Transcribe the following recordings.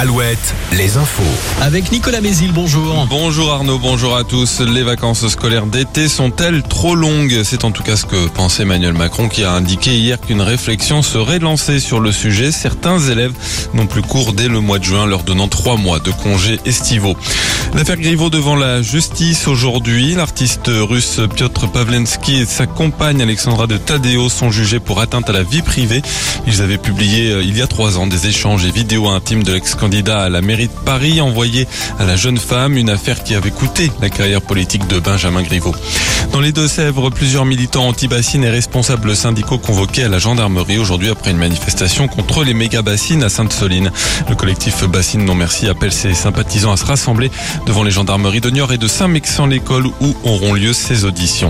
Alouette, les infos. Avec Nicolas Mézil, bonjour. Bonjour Arnaud, bonjour à tous. Les vacances scolaires d'été sont-elles trop longues? C'est en tout cas ce que pense Emmanuel Macron qui a indiqué hier qu'une réflexion serait lancée sur le sujet. Certains élèves n'ont plus cours dès le mois de juin, leur donnant trois mois de congés estivaux. L'affaire Griveaux devant la justice aujourd'hui. L'artiste russe Piotr Pavlensky et sa compagne Alexandra de Tadeo sont jugés pour atteinte à la vie privée. Ils avaient publié euh, il y a trois ans des échanges et vidéos intimes de l'ex-candidat à la mairie de Paris envoyés à la jeune femme, une affaire qui avait coûté la carrière politique de Benjamin Griveaux. Dans les Deux-Sèvres, plusieurs militants anti-bassines et responsables syndicaux convoqués à la gendarmerie aujourd'hui après une manifestation contre les méga-bassines à Sainte-Soline. Le collectif Bassine Non Merci appelle ses sympathisants à se rassembler devant les gendarmeries de Niort et de Saint-Mexan-l'École où auront lieu ces auditions.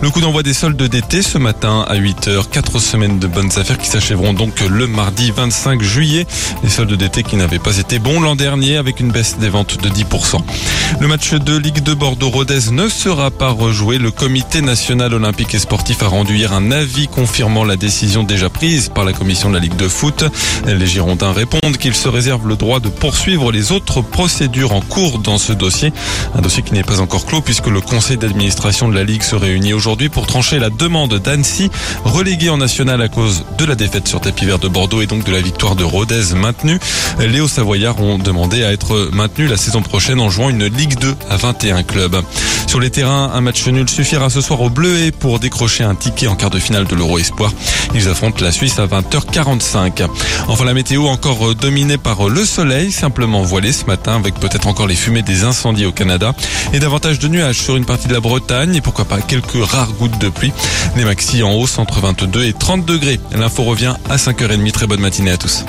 Le coup d'envoi des soldes d'été ce matin à 8h. Quatre semaines de bonnes affaires qui s'achèveront donc le mardi 25 juillet. Les soldes d'été qui n'avaient pas été bons l'an dernier avec une baisse des ventes de 10%. Le match de Ligue de Bordeaux-Rodez ne sera pas rejoué. Le comité national olympique et sportif a rendu hier un avis confirmant la décision déjà prise par la commission de la Ligue de foot. Les Girondins répondent qu'ils se réservent le droit de poursuivre les autres procédures en cours dans ce dossier. Un dossier qui n'est pas encore clos puisque le conseil d'administration de la Ligue se réunit aujourd'hui aujourd'hui pour trancher la demande d'Annecy, reléguée en national à cause de la défaite sur tapis vert de Bordeaux et donc de la victoire de Rodez maintenue. Léo Savoyard ont demandé à être maintenus la saison prochaine en jouant une Ligue 2 à 21 clubs. Sur les terrains, un match nul suffira ce soir au Bleuet pour décrocher un ticket en quart de finale de l'Euro Espoir. Ils affrontent la Suisse à 20h45. Enfin, la météo encore dominée par le soleil, simplement voilé ce matin avec peut-être encore les fumées des incendies au Canada et davantage de nuages sur une partie de la Bretagne et pourquoi pas quelques rares gouttes de pluie. Les maxi en hausse entre 22 et 30 degrés. L'info revient à 5h30. Très bonne matinée à tous.